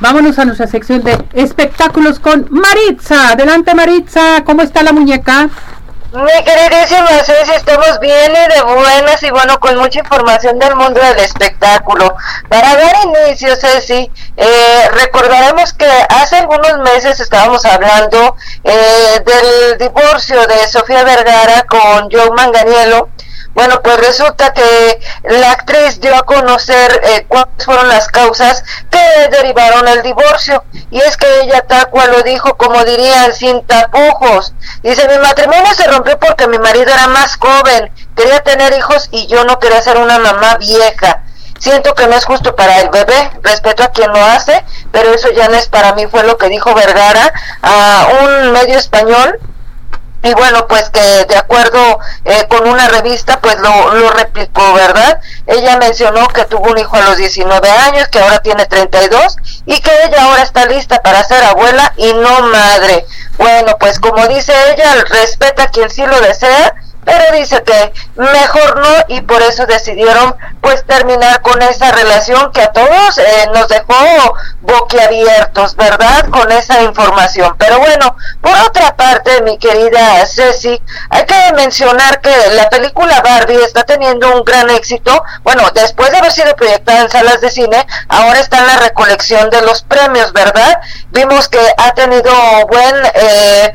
vámonos a nuestra sección de espectáculos con Maritza. Adelante Maritza, ¿cómo está la muñeca? Mi queridísima Ceci, estamos bien y de buenas y bueno, con mucha información del mundo del espectáculo. Para dar inicio, Ceci, eh, recordaremos que hace algunos meses estábamos hablando eh, del divorcio de Sofía Vergara con Joe Manganiello bueno, pues resulta que la actriz dio a conocer eh, cuáles fueron las causas que derivaron el divorcio. Y es que ella tal cual lo dijo, como dirían, sin tapujos. Dice, mi matrimonio se rompió porque mi marido era más joven, quería tener hijos y yo no quería ser una mamá vieja. Siento que no es justo para el bebé, respeto a quien lo hace, pero eso ya no es para mí, fue lo que dijo Vergara a un medio español y bueno, pues que de acuerdo eh, con una revista, pues lo, lo replicó, ¿verdad? Ella mencionó que tuvo un hijo a los 19 años, que ahora tiene 32 y que ella ahora está lista para ser abuela y no madre. Bueno, pues como dice ella, respeta a quien sí lo desea pero dice que mejor no y por eso decidieron pues terminar con esa relación que a todos eh, nos dejó boquiabiertos, ¿verdad? Con esa información. Pero bueno, por otra parte, mi querida Ceci, hay que mencionar que la película Barbie está teniendo un gran éxito. Bueno, después de haber sido proyectada en salas de cine, ahora está en la recolección de los premios, ¿verdad? Vimos que ha tenido buen, eh,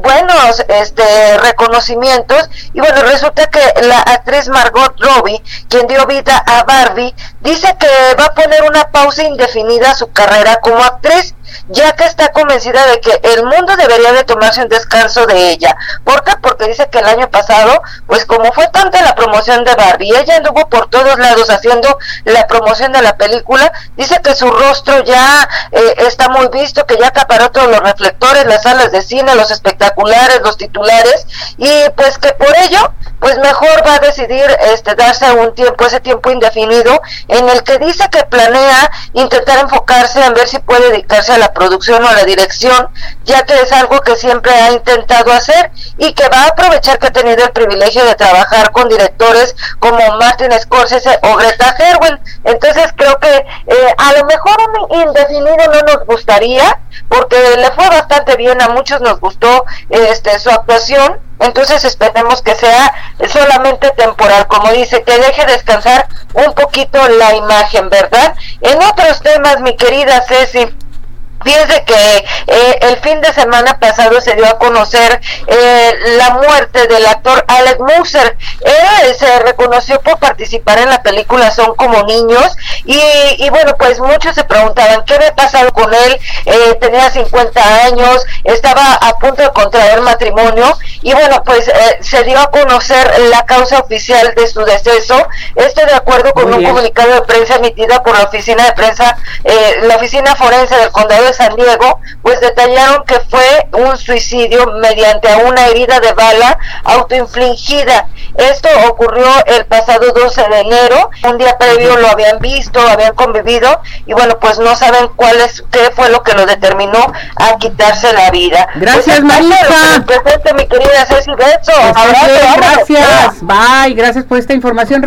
buenos este, reconocimientos y bueno, resulta que la actriz Margot Robbie, quien dio vida a Barbie, dice que va a poner pausa indefinida su carrera como actriz ya que está convencida de que el mundo debería de tomarse un descanso de ella. ¿Por qué? Porque dice que el año pasado, pues como fue tanta la promoción de Barbie, ella anduvo por todos lados haciendo la promoción de la película, dice que su rostro ya eh, está muy visto, que ya acaparó todos los reflectores, las salas de cine, los espectaculares, los titulares, y pues que por ello, pues mejor va a decidir este darse un tiempo, ese tiempo indefinido, en el que dice que planea intentar enfocarse en ver si puede dedicarse a la producción o la dirección, ya que es algo que siempre ha intentado hacer y que va a aprovechar que ha tenido el privilegio de trabajar con directores como Martin Scorsese o Greta Gerwin. Entonces creo que eh, a lo mejor un indefinido no nos gustaría, porque le fue bastante bien, a muchos nos gustó este su actuación, entonces esperemos que sea solamente temporal, como dice, que deje descansar un poquito la imagen, ¿verdad? En otros temas, mi querida Ceci, Fíjense que eh, el fin de semana pasado se dio a conocer eh, la muerte del actor Alex Muser. Él se reconoció por participar en la película Son como niños y, bueno, pues muchos se preguntaban qué había pasado con él. Eh, tenía 50 años, estaba a punto de contraer matrimonio y bueno, pues se dio a conocer la causa oficial de su deceso. Esto de acuerdo con un comunicado de prensa emitida por la oficina de prensa, la oficina forense del condado de San Diego, pues detallaron que fue un suicidio mediante una herida de bala autoinfligida. Esto ocurrió el pasado 12 de enero, un día previo lo habían visto, habían convivido y bueno, pues no saben cuál es, qué fue lo que lo determinó a quitarse la vida. Gracias, pues, Marisa. Presente, mi querida Ceci Betso. Gracias, bye, gracias por esta información.